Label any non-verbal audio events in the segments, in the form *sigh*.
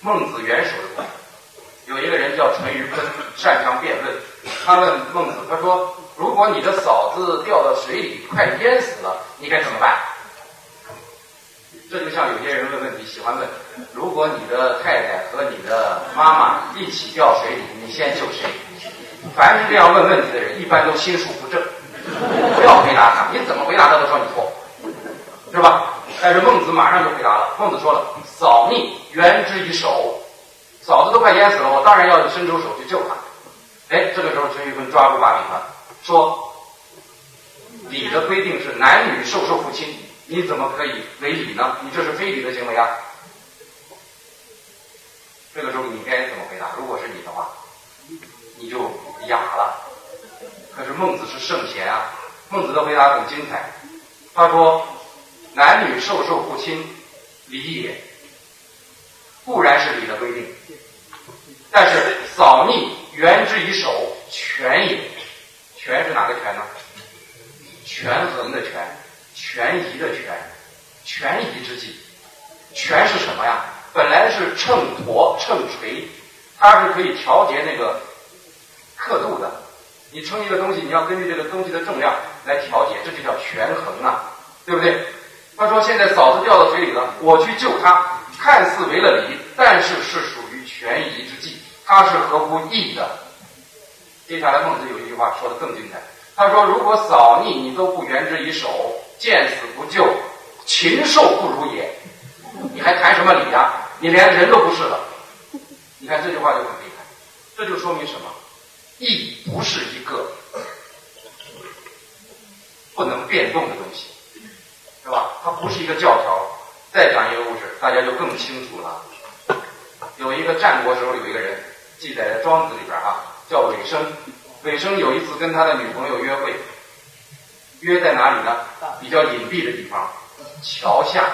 孟子元首的。有一个人叫陈于鲲，擅长辩论。他问孟子，他说：“如果你的嫂子掉到水里，快淹死了，你该怎么办？”这就像有些人问问题，喜欢问：如果你的太太和你的妈妈一起掉水里，你先救谁？凡是这样问问题的人，一般都心术不正。不要回答他，你怎么回答他都说你错，是吧？但是孟子马上就回答了。孟子说了：“嫂逆，援之以手。嫂子都快淹死了，我当然要伸出手去救她。”哎，这个时候陈玉坤抓住把柄了，说：“礼的规定是男女授受父亲，你怎么可以违礼呢？你这是非礼的行为啊！”这个时候你该怎么回答？如果是你的话，你就哑了。可是孟子是圣贤啊，孟子的回答很精彩。他说：“男女授受父亲，礼也，固然是礼的规定。但是扫逆原之以手，权也。权是哪个权呢？权衡的权，权宜的权，权宜之计。权是什么呀？本来是秤砣、秤锤，它是可以调节那个刻度的。”你称一个东西，你要根据这个东西的重量来调节，这就叫权衡啊，对不对？他说现在嫂子掉到水里了，我去救她，看似违了礼，但是是属于权宜之计，它是合乎义的。接下来孟子有一句话说的更精彩，他说如果扫逆你都不援之以手，见死不救，禽兽不如也。你还谈什么礼呀？你连人都不是了。你看这句话就很厉害，这就说明什么？义不是一个不能变动的东西，是吧？它不是一个教条。再讲一个故事，大家就更清楚了。有一个战国时候有一个人，记载在《庄子》里边啊，叫尾生。尾生有一次跟他的女朋友约会，约在哪里呢？比较隐蔽的地方，桥下。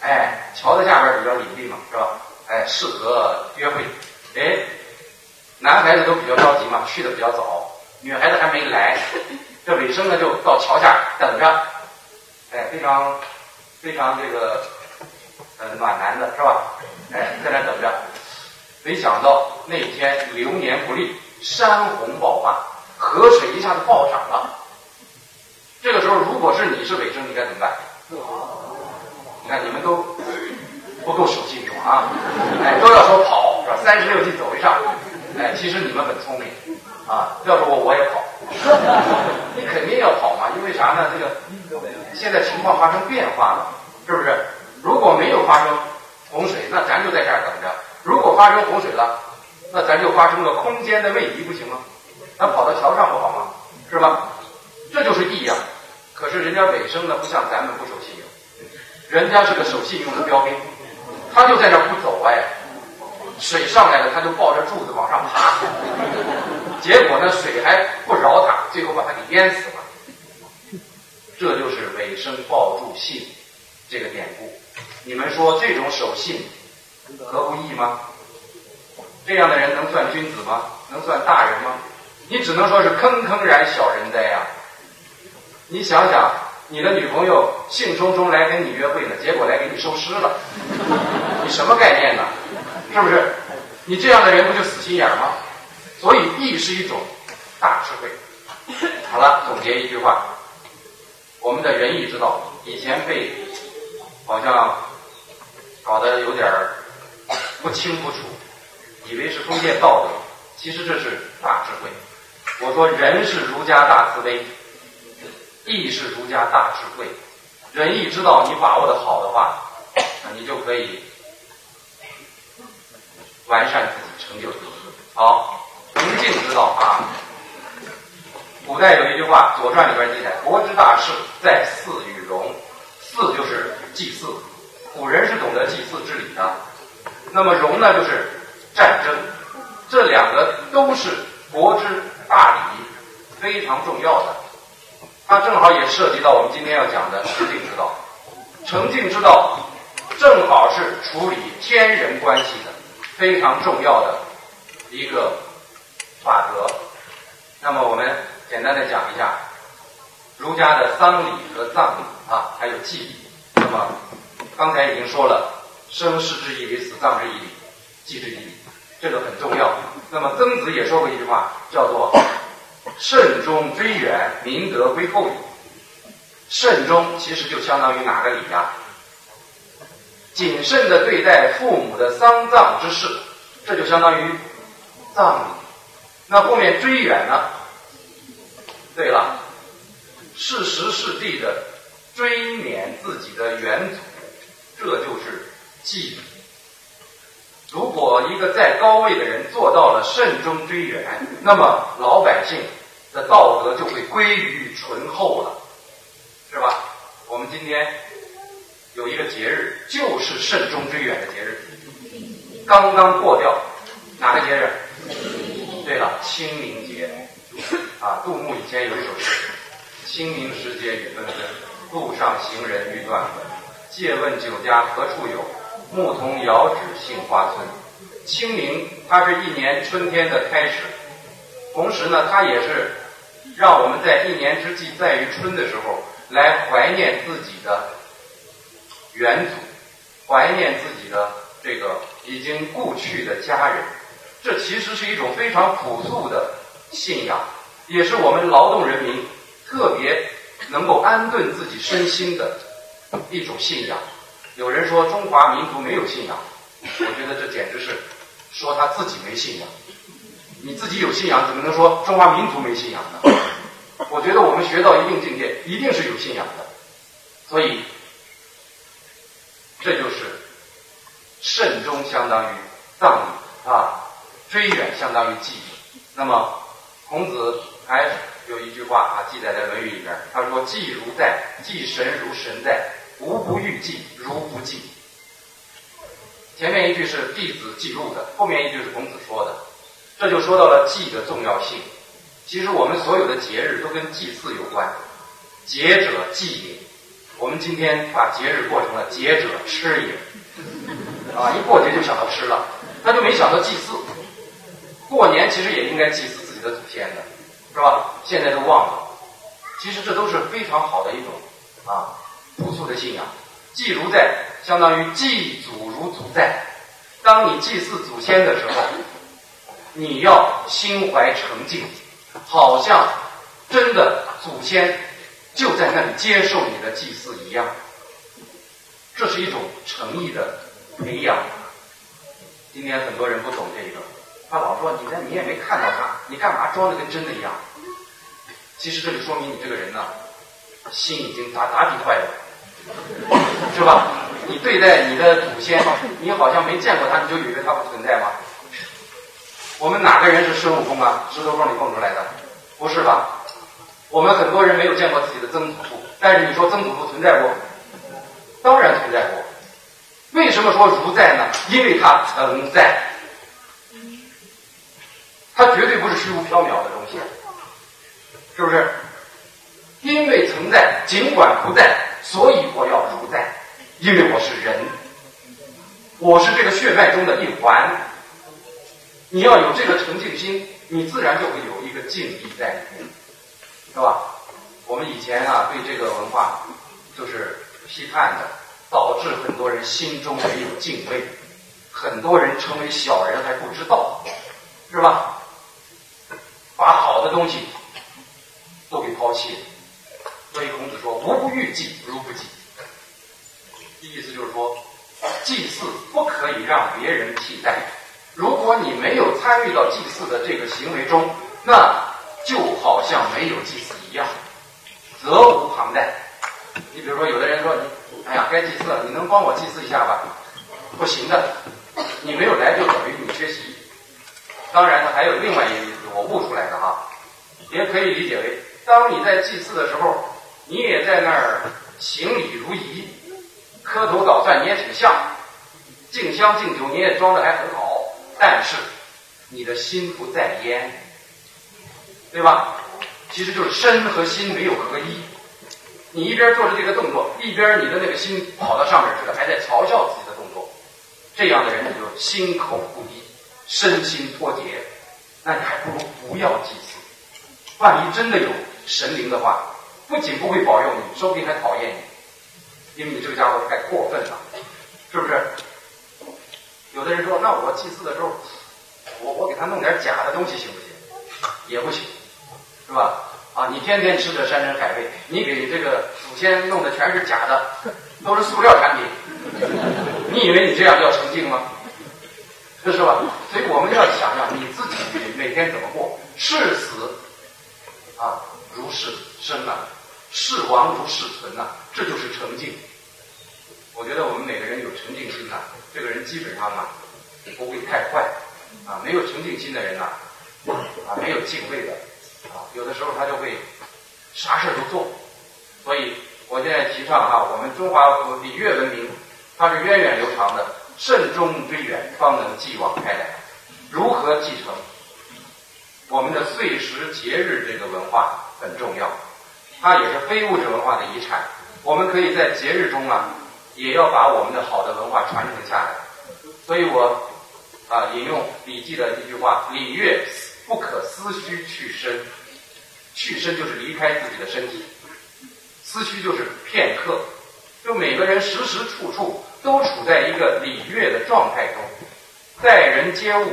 哎，桥的下边比较隐蔽嘛，是吧？哎，适合约会。哎。男孩子都比较着急嘛，去的比较早，女孩子还没来，这尾生呢就到桥下等着，哎，非常非常这个呃暖男的是吧？哎，在那等着，没想到那天流年不利，山洪爆发，河水一下子暴涨了。这个时候，如果是你是尾生，你该怎么办？你看你们都不够守信用啊，哎，都要说跑是吧？三十六计走为上。哎，其实你们很聪明，啊，要是我我也跑，你肯定要跑嘛，因为啥呢？这个现在情况发生变化了，是不是？如果没有发生洪水，那咱就在这儿等着；如果发生洪水了，那咱就发生了空间的位移，不行吗？咱跑到桥上不好吗？是吧？这就是义呀。可是人家尾生呢，不像咱们不守信用，人家是个守信用的标兵，他就在那不走哎。水上来了，他就抱着柱子往上爬，结果呢，水还不饶他，最后把他给淹死了。这就是尾生抱柱信这个典故。你们说这种守信合乎义吗？这样的人能算君子吗？能算大人吗？你只能说是坑坑然小人哉呀！你想想，你的女朋友兴冲冲来跟你约会呢，结果来给你收尸了，你什么概念呢？是不是？你这样的人不就死心眼吗？所以义是一种大智慧。好了，总结一句话：我们的仁义之道以前被好像搞得有点不清不楚，以为是封建道德，其实这是大智慧。我说仁是儒家大慈悲，义是儒家大智慧。仁义之道你把握的好的话，你就可以。完善自己，成就自己。好，崇敬之道啊。古代有一句话，《左传》里边记载：“国之大事，在祀与戎。”祀就是祭祀，古人是懂得祭祀之礼的。那么戎呢，就是战争。这两个都是国之大礼，非常重要的。它正好也涉及到我们今天要讲的成敬之道。成敬之道正好是处理天人关系的。非常重要的一个法则。那么我们简单的讲一下儒家的丧礼和葬礼啊，还有祭礼。那么刚才已经说了，生事之以为，死葬之以礼。祭之仪，这个很重要。那么曾子也说过一句话，叫做“慎终追远，民德归后矣”。慎终其实就相当于哪个礼呀？谨慎的对待父母的丧葬之事，这就相当于葬礼。那后面追远呢？对了，是时是地的追勉自己的远祖，这就是祭。如果一个在高位的人做到了慎终追远，那么老百姓的道德就会归于醇厚了，是吧？我们今天有一个节日，就是慎终追远的节日，刚刚过掉，哪个节日？对了，清明节。啊，杜牧以前有一首诗：“清明时节雨纷纷，路上行人欲断魂。借问酒家何处有？”牧童遥指杏花村，清明它是一年春天的开始，同时呢，它也是让我们在一年之计在于春的时候来怀念自己的远祖，怀念自己的这个已经故去的家人。这其实是一种非常朴素的信仰，也是我们劳动人民特别能够安顿自己身心的一种信仰。有人说中华民族没有信仰，我觉得这简直是说他自己没信仰。你自己有信仰，怎么能说中华民族没信仰呢？我觉得我们学到一定境界，一定是有信仰的。所以，这就是慎终相当于葬礼啊，追远相当于祭。那么，孔子还有一句话啊，记载在《论语》里边，他说：“祭如在，祭神如神在。”无不欲祭，如不祭。前面一句是弟子记录的，后面一句是孔子说的，这就说到了祭的重要性。其实我们所有的节日都跟祭祀有关，节者祭也。我们今天把节日过成了节者吃也，啊，一过节就想到吃了，那就没想到祭祀。过年其实也应该祭祀自己的祖先的，是吧？现在都忘了。其实这都是非常好的一种啊。朴素的信仰，祭如在，相当于祭祖如祖在。当你祭祀祖先的时候，你要心怀诚敬，好像真的祖先就在那里接受你的祭祀一样。这是一种诚意的培养。今天很多人不懂这个，他老说你那你也没看到他，你干嘛装的跟真的一样？其实这就说明你这个人呢，心已经打打底坏了。*laughs* 是吧？你对待你的祖先，你好像没见过他，你就以为他不存在吗？我们哪个人是孙悟空啊？石头缝里蹦出来的？不是吧？我们很多人没有见过自己的曾祖父，但是你说曾祖父存在过？当然存在过。为什么说如在呢？因为他曾在，他绝对不是虚无缥缈的东西，是不是？因为存在，尽管不在。所以我要如在，因为我是人，我是这个血脉中的一环。你要有这个诚敬心，你自然就会有一个敬意在里面，是吧？我们以前啊对这个文化就是批判的，导致很多人心中没有敬畏，很多人成为小人还不知道，是吧？把好的东西抛弃。所以孔子说：“吾不欲祭，如不祭。”意思就是说，祭祀不可以让别人替代。如果你没有参与到祭祀的这个行为中，那就好像没有祭祀一样，责无旁贷。你比如说，有的人说：“，哎呀，该祭祀了，你能帮我祭祀一下吧？”不行的，你没有来就等于你缺席。当然呢，还有另外一个意思，我悟出来的哈，也可以理解为，当你在祭祀的时候。你也在那儿行礼如仪，磕头捣蒜，你也挺像，敬香敬酒，你也装的还很好，但是你的心不在焉，对吧？其实就是身和心没有合一。你一边做着这个动作，一边你的那个心跑到上面去了，还在嘲笑自己的动作。这样的人你就心口不一，身心脱节，那你还不如不要祭祀。万一真的有神灵的话。不仅不会保佑你，说不定还讨厌你，因为你这个家伙太过分了，是不是？有的人说，那我祭祀的时候，我我给他弄点假的东西行不行？也不行，是吧？啊，你天天吃着山珍海味，你给这个祖先弄的全是假的，都是塑料产品，你以为你这样叫成敬吗？是吧？所以我们要想想你自己每天怎么过，誓死啊如是生呐，视亡如是存呐，这就是成敬。我觉得我们每个人有沉静心呐，这个人基本上啊不会太坏啊。没有沉静心的人呐，啊没有敬畏的啊，有的时候他就会啥事都做。所以我现在提倡哈，我们中华礼乐文明，它是源远流长的，慎终追远，方能继往开来。如何继承？我们的岁时节日这个文化很重要，它也是非物质文化的遗产。我们可以在节日中啊。也要把我们的好的文化传承下来，所以我啊引用《礼记》的一句话：“礼乐不可思虚去身，去身就是离开自己的身体，思虚就是片刻。就每个人时时处处都处在一个礼乐的状态中，待人接物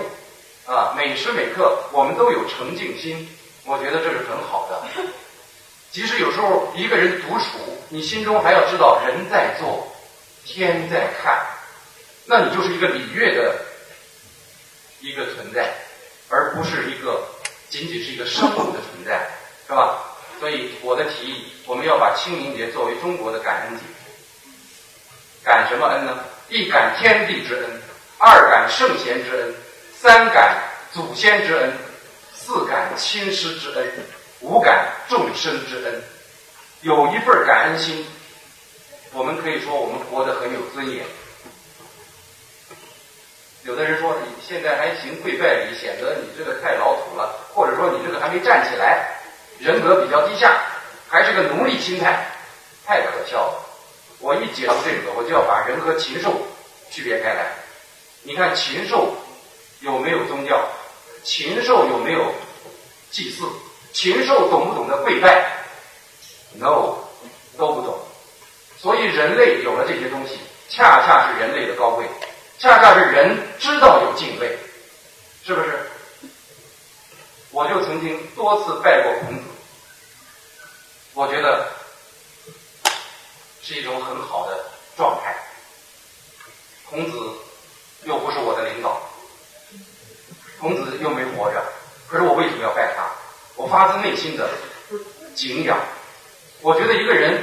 啊，每时每刻我们都有诚敬心，我觉得这是很好的。即使有时候一个人独处，你心中还要知道人在做。”天在看，那你就是一个礼乐的一个存在，而不是一个仅仅是一个生物的存在，是吧？所以我的提议，我们要把清明节作为中国的感恩节。感什么恩呢？一感天地之恩，二感圣贤之恩，三感祖先之恩，自感亲师之恩，无感众生之恩。有一份感恩心。我们可以说我们活得很有尊严。有的人说你现在还行跪拜礼，显得你这个太老土了，或者说你这个还没站起来，人格比较低下，还是个奴隶心态，太可笑了。我一解读这个，我就要把人和禽兽区别开来。你看禽兽有没有宗教？禽兽有没有祭祀？禽兽懂不懂得跪拜？No，都不懂。所以人类有了这些东西，恰恰是人类的高贵，恰恰是人知道有敬畏，是不是？我就曾经多次拜过孔子，我觉得是一种很好的状态。孔子又不是我的领导，孔子又没活着，可是我为什么要拜他？我发自内心的敬仰。我觉得一个人。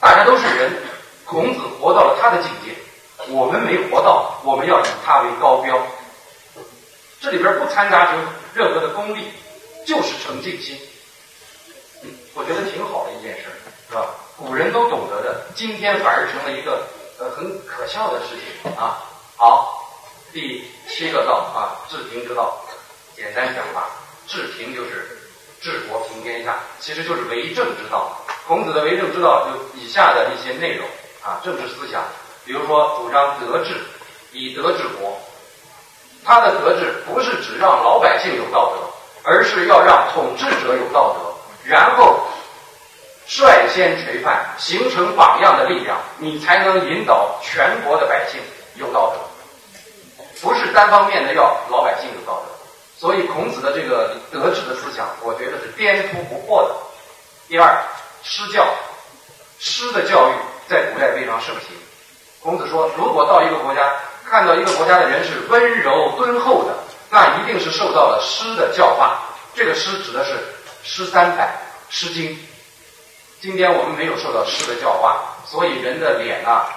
大家都是人，孔子活到了他的境界，我们没活到，我们要以他为高标。这里边不掺杂着任何的功利，就是诚敬心。我觉得挺好的一件事，是吧？古人都懂得的，今天反而成了一个呃很可笑的事情啊。好，第七个道啊，治平之道，简单讲吧，治平就是治国平天下，其实就是为政之道。孔子的为政之道就以下的一些内容啊，政治思想，比如说主张德治，以德治国。他的德治不是只让老百姓有道德，而是要让统治者有道德，然后率先垂范，形成榜样的力量，你才能引导全国的百姓有道德。不是单方面的要老百姓有道德。所以孔子的这个德治的思想，我觉得是颠扑不破的。第二。师教，师的教育在古代非常盛行。孔子说，如果到一个国家，看到一个国家的人是温柔敦厚的，那一定是受到了师的教化。这个师指的是《诗三百》《诗经》。今天我们没有受到诗的教化，所以人的脸啊，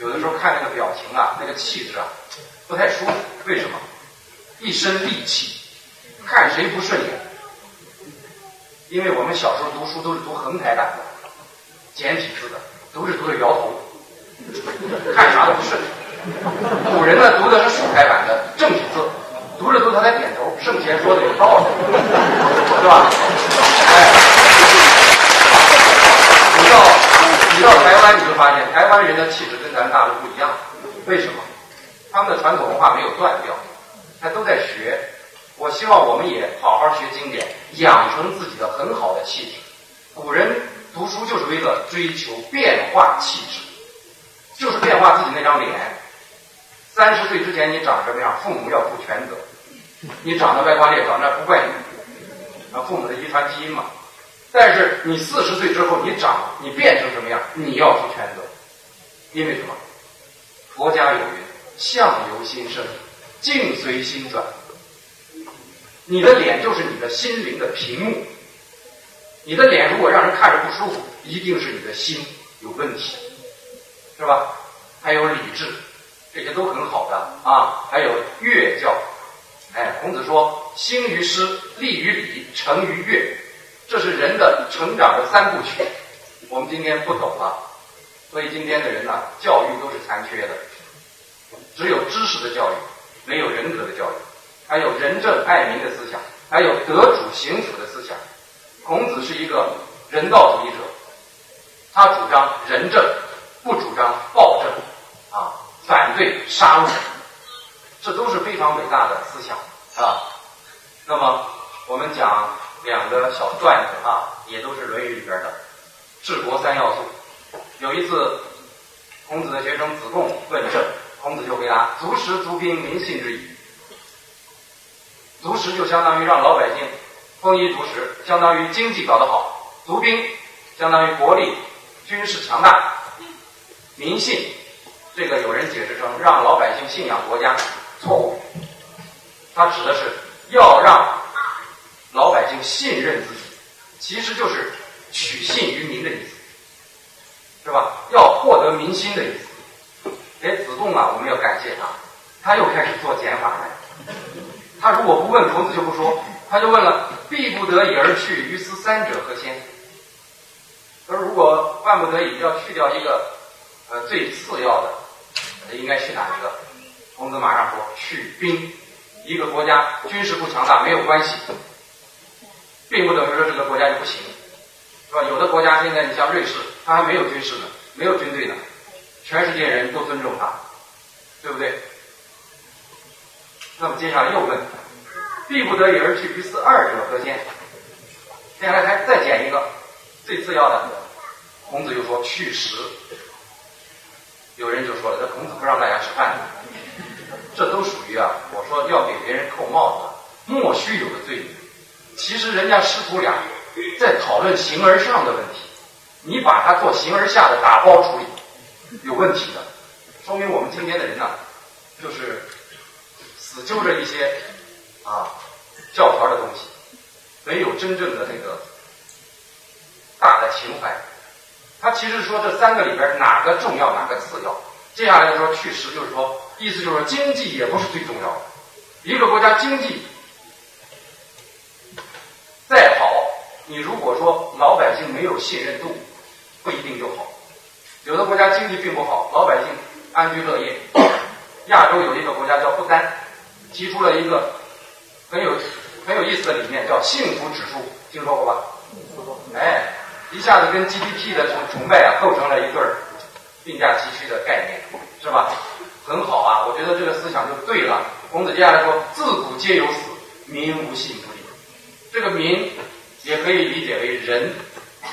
有的时候看那个表情啊，那个气质啊，不太舒服。为什么？一身戾气，看谁不顺眼。因为我们小时候读书都是读横排版的简体字的，都是读的摇头，看啥都不顺。古人呢读的是竖排版的正体字，读着读他才点头，圣贤说的有道理，是吧？哎，你到你到台湾你就发现，台湾人的气质跟咱大陆不一样，为什么？他们的传统文化没有断掉，他都在学。我希望我们也好好学经典，养成自己的很好的气质。古人读书就是为了追求变化气质，就是变化自己那张脸。三十岁之前你长什么样，父母要负全责。你长得歪瓜裂枣，那不怪你，啊，父母的遗传基因嘛。但是你四十岁之后，你长，你变成什么样，你要负全责。因为什么？佛家有云：相由心生，境随心转。你的脸就是你的心灵的屏幕。你的脸如果让人看着不舒服，一定是你的心有问题，是吧？还有理智，这些都很好的啊。还有乐教，哎，孔子说：兴于诗，立于礼，成于乐，这是人的成长的三部曲。我们今天不懂了，所以今天的人呢，教育都是残缺的，只有知识的教育，没有人格的教育。还有仁政爱民的思想，还有德主刑辅的思想。孔子是一个人道主义者，他主张仁政，不主张暴政，啊，反对杀戮，这都是非常伟大的思想啊。那么我们讲两个小段子啊，也都是《论语》里边的治国三要素。有一次，孔子的学生子贡问政，孔子就回答：“足食足兵，民信之矣。”足食就相当于让老百姓丰衣足食，相当于经济搞得好；足兵相当于国力、军事强大；民信，这个有人解释成让老百姓信仰国家，错误。他指的是要让老百姓信任自己，其实就是取信于民的意思，是吧？要获得民心的意思。哎，子贡啊，我们要感谢他，他又开始做减法了。他如果不问孔子就不说，他就问了：“必不得已而去，于斯三者何先？”他说：“如果万不得已要去掉一个呃最次要的，应该去哪一个？”孔子马上说：“去兵。一个国家军事不强大没有关系，并不等于说这个国家就不行，是吧？有的国家现在你像瑞士，它还没有军事呢，没有军队呢，全世界人都尊重他，对不对？”那么接下来又问：“必不得已而去于斯二者何先？”接下来还再减一个最次要的，孔子又说：“去食。”有人就说了：“这孔子不让大家吃饭，这都属于啊！我说要给别人扣帽子，莫须有的罪名。其实人家师徒俩在讨论形而上的问题，你把它做形而下的打包处理，有问题的，说明我们今天的人呢，就是。”死揪着一些啊教条的东西，没有真正的那个大的情怀。他其实说这三个里边哪个重要，哪个次要。接下来说去实，就是说意思就是说经济也不是最重要的。一个国家经济再好，你如果说老百姓没有信任度，不一定就好。有的国家经济并不好，老百姓安居乐业。亚洲有一个国家叫不丹。提出了一个很有很有意思的理念，叫幸福指数，听说过吧？哎，一下子跟 GDP 的崇崇拜啊，构成了一对儿并驾齐驱的概念，是吧？很好啊，我觉得这个思想就对了。孔子接下来说：“自古皆有死，民无信不立。”这个“民”也可以理解为人，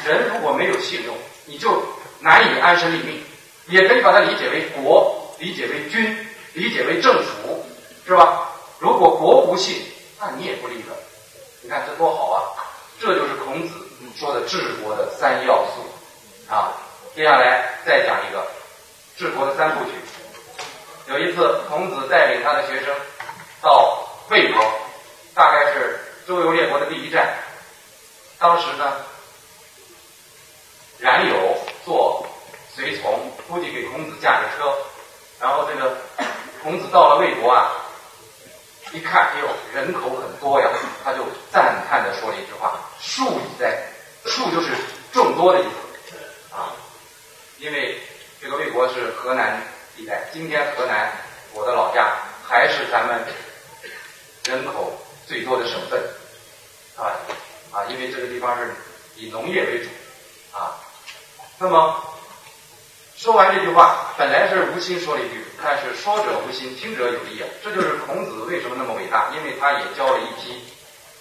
人如果没有信用，你就难以安身立命；也可以把它理解为国，理解为君，理解为政府。是吧？如果国不信，那你也不立了。你看这多好啊！这就是孔子说的治国的三要素啊。接下来再讲一个治国的三部曲。有一次，孔子带领他的学生到魏国，大概是周游列国的第一站。当时呢，冉有随从，估计给孔子驾着车。然后这个 *coughs* 孔子到了魏国啊。一看，哎呦，人口很多呀，他就赞叹的说了一句话：“数以在，数就是众多的意思啊。”因为这个魏国是河南地带，今天河南我的老家还是咱们人口最多的省份啊啊，因为这个地方是以农业为主啊。那么说完这句话，本来是无心说了一句。但是说者无心，听者有意啊！这就是孔子为什么那么伟大，因为他也教了一批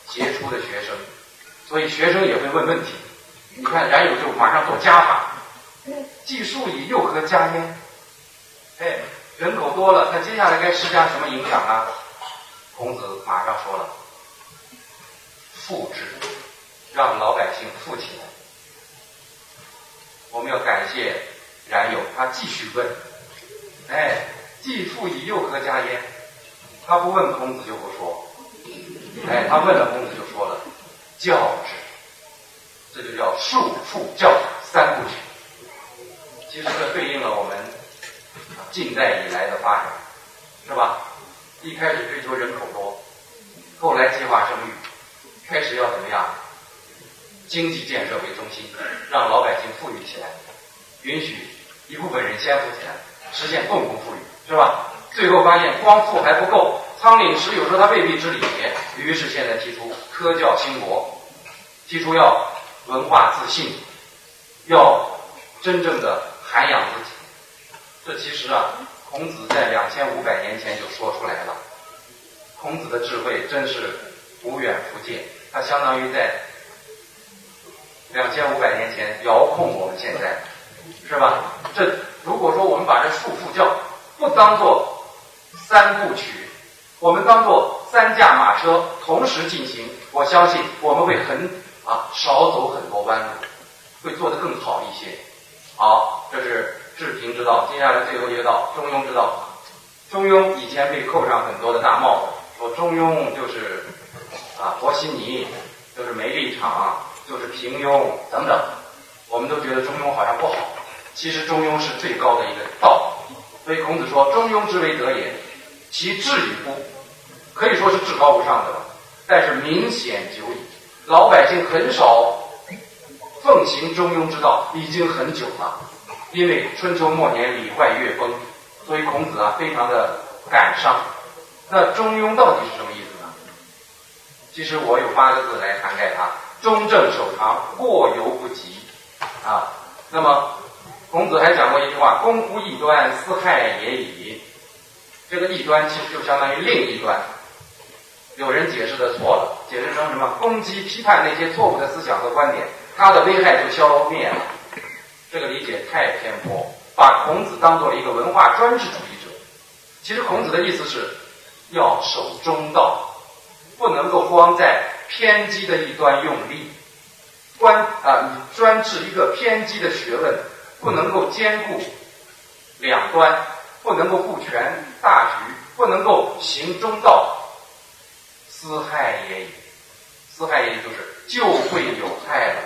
杰出的学生，所以学生也会问问题。你看冉有就马上做加法，计数以又何加焉？哎，人口多了，那接下来该施加什么影响啊？孔子马上说了，富之，让老百姓富起来。我们要感谢然有，他继续问，哎，既富以又何家焉？他不问孔子就不说，哎，他问了孔子就说了，教之，这就叫束处教三不取。其实这对应了我们近代以来的发展，是吧？一开始追求人口多，后来计划生育，开始要怎么样？经济建设为中心，让老百姓富裕起来，允许一部分人先富起来，实现共同富裕，是吧？最后发现光富还不够，仓廪实有时候他未必知礼节，于是现在提出科教兴国，提出要文化自信，要真正的涵养自己。这其实啊，孔子在两千五百年前就说出来了。孔子的智慧真是无远弗届，他相当于在。两千五百年前遥控我们现在，是吧？这如果说我们把这束缚教不当做三部曲，我们当做三驾马车同时进行，我相信我们会很啊少走很多弯路，会做得更好一些。好，这是治平之道。接下来最后一个道，中庸之道。中庸以前被扣上很多的大帽子，说中庸就是啊和稀泥，就是没立场。就是平庸等等，我们都觉得中庸好像不好。其实中庸是最高的一个道，所以孔子说：“中庸之为德也，其志与乎？”可以说是至高无上的了。但是明显久矣，老百姓很少奉行中庸之道，已经很久了。因为春秋末年礼坏乐崩，所以孔子啊非常的感伤。那中庸到底是什么意思呢？其实我有八个字来涵盖它。中正守常，过犹不及，啊，那么孔子还讲过一句话：“攻乎异端，斯害也已。”这个异端其实就相当于另一端。有人解释的错了，解释成什么？攻击、批判那些错误的思想和观点，它的危害就消灭了。这个理解太偏颇，把孔子当做了一个文化专制主义者。其实孔子的意思是要守中道，不能够光在。偏激的一端用力，专啊，你专治一个偏激的学问，不能够兼顾两端，不能够顾全大局，不能够行中道，私害也已。私害也就是就会有害了。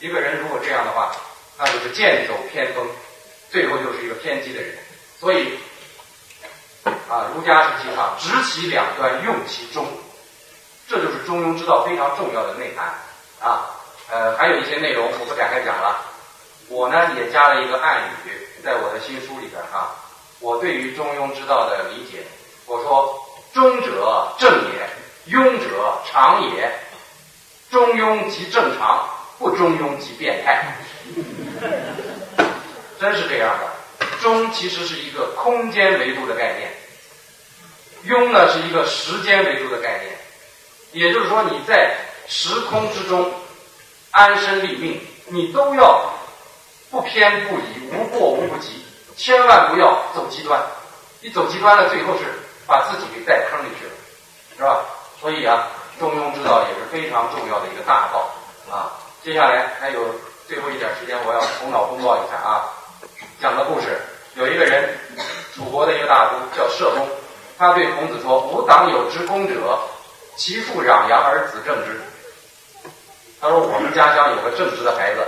一个人如果这样的话，那就是剑走偏锋，最后就是一个偏激的人。所以啊，儒家是提倡执其两端，用其中。这就是中庸之道非常重要的内涵啊，呃，还有一些内容我不展开讲了。我呢也加了一个暗语，在我的新书里边哈。我对于中庸之道的理解，我说中者正也，庸者常也。中庸即正常，不中庸即变态。*laughs* 真是这样的，中其实是一个空间维度的概念，庸呢是一个时间维度的概念。也就是说，你在时空之中安身立命，你都要不偏不倚，无过无不及，千万不要走极端。你走极端了，最后是把自己给带坑里去了，是吧？所以啊，中庸之道也是非常重要的一个大道啊。接下来还有最后一点时间，我要头脑风暴一下啊。讲个故事，有一个人，楚国的一个大夫叫社公，他对孔子说：“吾党有之功者。”其父攘羊而子正之。他说：“我们家乡有个正直的孩子，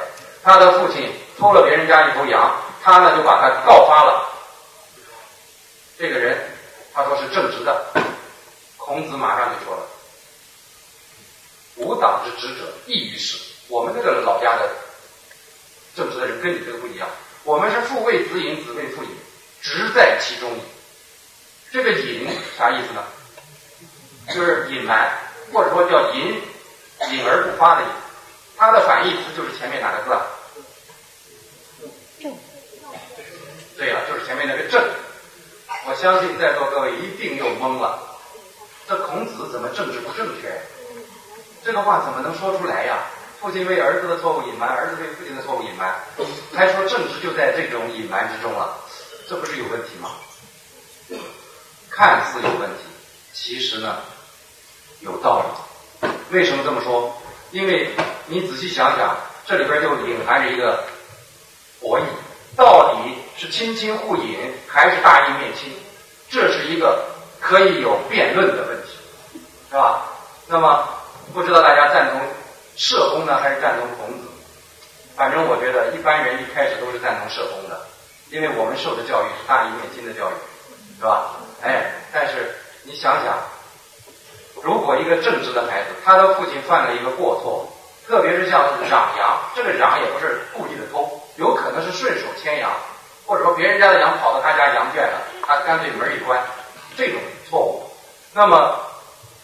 他的父亲偷了别人家一头羊，他呢就把他告发了。这个人他说是正直的，孔子马上就说了：‘吾党之直者异于是。’我们这个老家的正直的人跟你这个不一样，我们是父为子隐，子为父隐，直在其中矣。这个隐啥意思呢？”就是隐瞒，或者说叫隐隐而不发的隐，它的反义词就是前面哪个字啊？对了，就是前面那个正。我相信在座各位一定又懵了，这孔子怎么政治不正确？这个话怎么能说出来呀？父亲为儿子的错误隐瞒，儿子为父亲的错误隐瞒，还说政治就在这种隐瞒之中了。这不是有问题吗？看似有问题，其实呢有道理。为什么这么说？因为你仔细想想，这里边就隐含着一个博弈，是亲亲互隐还是大义灭亲？这是一个可以有辩论的问题，是吧？那么不知道大家赞同社公呢，还是赞同孔子？反正我觉得一般人一开始都是赞同社公的，因为我们受的教育是大义灭亲的教育，是吧？哎，但是你想想。如果一个正直的孩子，他的父亲犯了一个过错，特别是像攘羊，这个攘也不是故意的偷，有可能是顺手牵羊，或者说别人家的羊跑到他家羊圈了，他干脆门一关，这种错误。那么，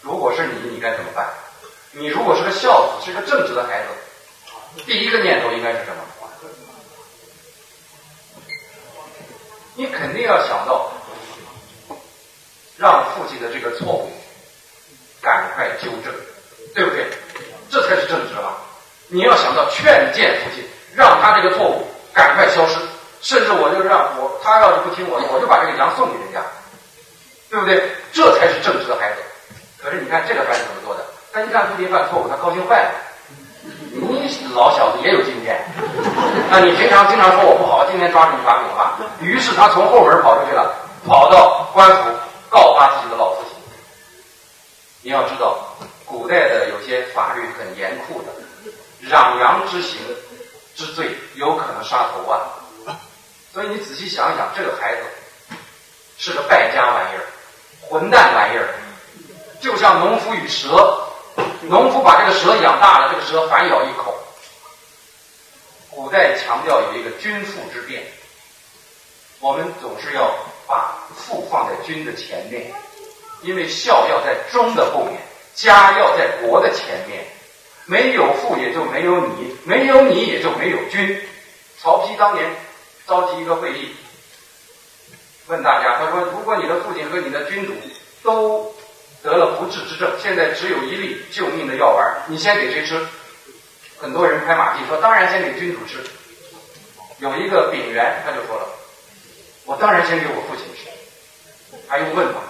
如果是你，你该怎么办？你如果是个孝子，是个正直的孩子，第一个念头应该是什么？你肯定要想到，让父亲的这个错误。赶快纠正，对不对？这才是正直吧？你要想到劝谏父亲，让他这个错误赶快消失，甚至我就让我他要是不听我的，我就把这个羊送给人家，对不对？这才是正直的孩子。可是你看这个孩子怎么做的？他一看父亲犯错误，他高兴坏了。你老小子也有今天，那你平常经常说我不好，今天抓住你把柄了。于是他从后门跑出去了，跑到官府告发自己的老父亲。你要知道，古代的有些法律很严酷的，攘羊之刑之罪有可能杀头啊！所以你仔细想想，这个孩子是个败家玩意儿，混蛋玩意儿，就像农夫与蛇，农夫把这个蛇养大了，这个蛇反咬一口。古代强调有一个君父之辩，我们总是要把父放在君的前面。因为孝要在忠的后面，家要在国的前面，没有父也就没有你，没有你也就没有君。曹丕当年召集一个会议，问大家，他说：“如果你的父亲和你的君主都得了不治之症，现在只有一粒救命的药丸，你先给谁吃？”很多人拍马屁说：“当然先给君主吃。”有一个丙原他就说了：“我当然先给我父亲吃。”还用问吗？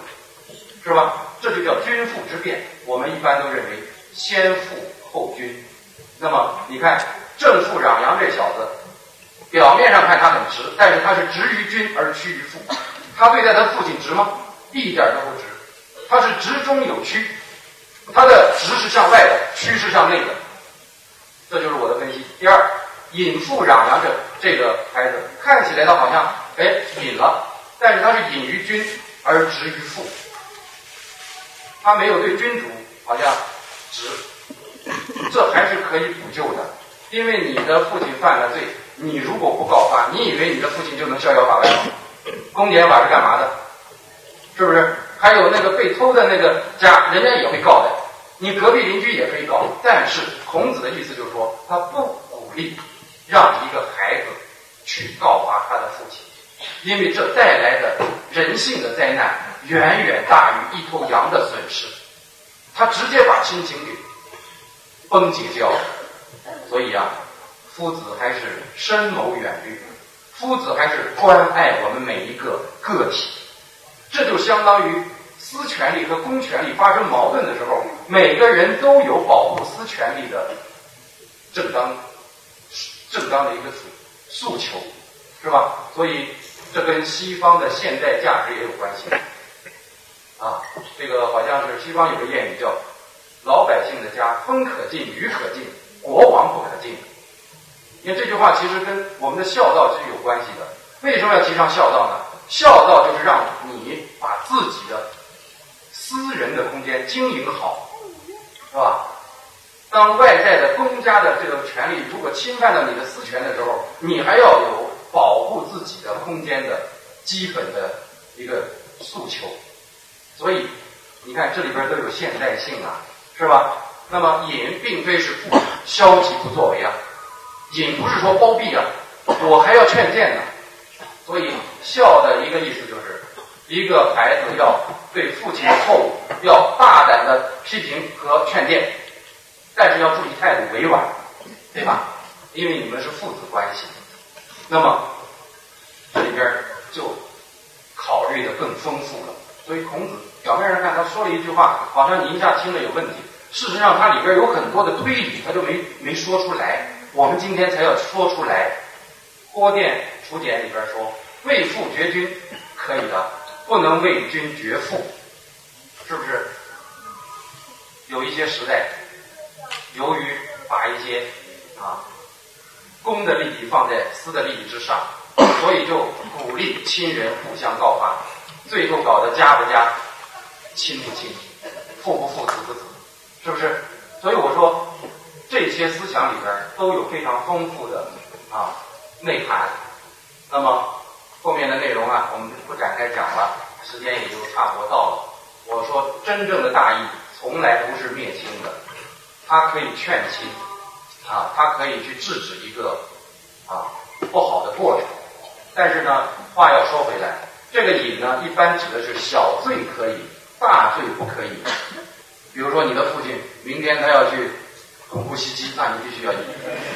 是吧？这就叫君父之辩。我们一般都认为先父后君。那么你看正父攘阳这小子，表面上看他很直，但是他是直于君而屈于父。他对待他父亲直吗？一点都不直。他是直中有屈，他的直是向外的，屈是向内的。这就是我的分析。第二，隐父攘阳这这个孩子，看起来他好像哎隐了，但是他是隐于君而直于父。他没有对君主好像直，这还是可以补救的。因为你的父亲犯了罪，你如果不告发，你以为你的父亲就能逍遥法外吗？公检法是干嘛的？是不是？还有那个被偷的那个家，人家也会告的。你隔壁邻居也可以告。但是孔子的意思就是说，他不鼓励让一个孩子去告发他的父亲，因为这带来的人性的灾难。远远大于一头羊的损失，他直接把亲情给崩解掉了。所以啊，夫子还是深谋远虑，夫子还是关爱我们每一个个体。这就相当于私权利和公权力发生矛盾的时候，每个人都有保护私权利的正当正当的一个诉诉求，是吧？所以这跟西方的现代价值也有关系。啊，这个好像是西方有个谚语叫“老百姓的家，风可进，雨可进，国王不可进”。因为这句话其实跟我们的孝道是有关系的。为什么要提倡孝道呢？孝道就是让你把自己的私人的空间经营好，是吧？当外在的公家的这个权利如果侵犯到你的私权的时候，你还要有保护自己的空间的基本的一个诉求。所以，你看这里边都有现代性啊，是吧？那么隐并非是不消极不作为啊，隐不是说包庇啊，我还要劝谏呢。所以孝的一个意思就是，一个孩子要对父亲的错误要大胆的批评和劝谏，但是要注意态度委婉，对吧？因为你们是父子关系。那么这里边就。考虑的更丰富了。所以孔子表面上看他说了一句话，好像你一下听了有问题，事实上他里边有很多的推理，他就没没说出来。我们今天才要说出来。《郭店楚简》里边说：“为父绝君，可以的，不能为君绝父。”是不是？有一些时代，由于把一些啊公的利益放在私的利益之上，所以就鼓励亲人互相告发，最后搞得家不家，亲不亲，父不父，子不子，是不是？所以我说，这些思想里边都有非常丰富的啊内涵。那么后面的内容啊，我们不展开讲了，时间也就差不多到了。我说，真正的大义从来不是灭亲的，它可以劝亲，啊，它可以去制止一个啊不好的过程。但是呢，话要说回来，这个隐呢，一般指的是小罪可以，大罪不可以。比如说，你的父亲明天他要去恐怖袭击，那你必须要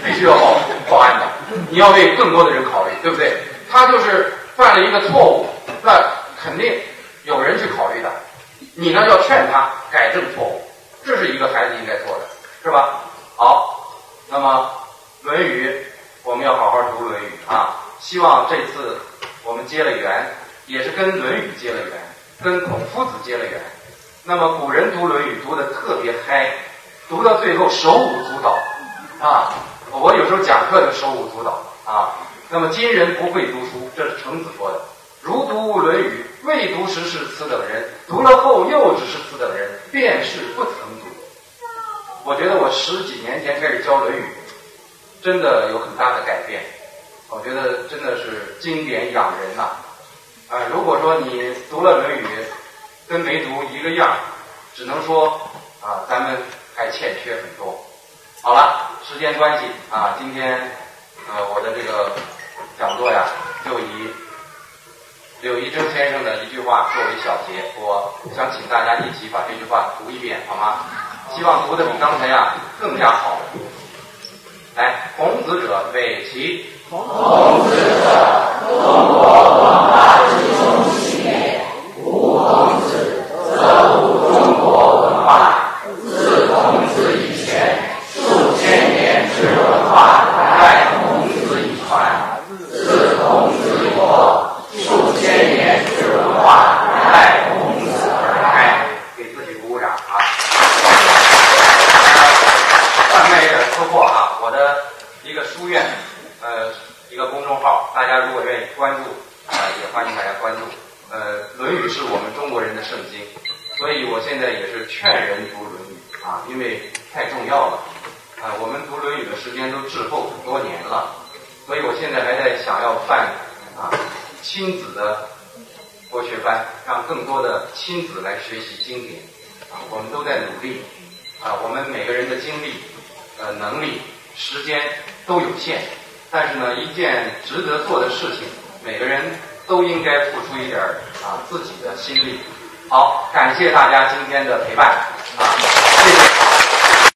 必须要报报案的，你要为更多的人考虑，对不对？他就是犯了一个错误，那肯定有人去考虑的。你呢要劝他改正错误，这是一个孩子应该做的，是吧？好，那么《论语》我们要好好读《论语》啊。希望这次我们结了缘，也是跟《论语》结了缘，跟孔夫子结了缘。那么古人读《论语》读的特别嗨，读到最后手舞足蹈啊！我有时候讲课就手舞足蹈啊。那么今人不会读书，这是程子说的。如读《论语》，未读时是此等人；读了后又只是此等人，便是不曾读。我觉得我十几年前开始教《论语》，真的有很大的改变。我觉得真的是经典养人呐！啊，如果说你读了《论语》，跟没读一个样，只能说啊，咱们还欠缺很多。好了，时间关系啊，今天呃我的这个讲座呀，就以。柳一征先生的一句话作为小结，我想请大家一起把这句话读一遍，好吗？希望读的比刚才呀更加好。来，孔子者为其。孔子者，中国文化之中心也。无孔子，则无中国文化。自孔子以前，数千年之文化，在孔子以传。自孔子以后。数千年之文化，赖孔子而开。给自己鼓鼓掌啊！外面有点车祸啊！我的一个书院，呃，一个公众号，大家如果愿意关注，啊，也欢迎大家关注。呃，《论语》是我们中国人的圣经，所以我现在也是劝人读《论语》啊，因为太重要了。啊，我们读《论语》的时间都滞后很多年了，所以我现在还在想要办啊。亲子的国学班，让更多的亲子来学习经典啊！我们都在努力啊！我们每个人的精力、呃能力、时间都有限，但是呢，一件值得做的事情，每个人都应该付出一点啊自己的心力。好，感谢谢大家今天的陪伴啊！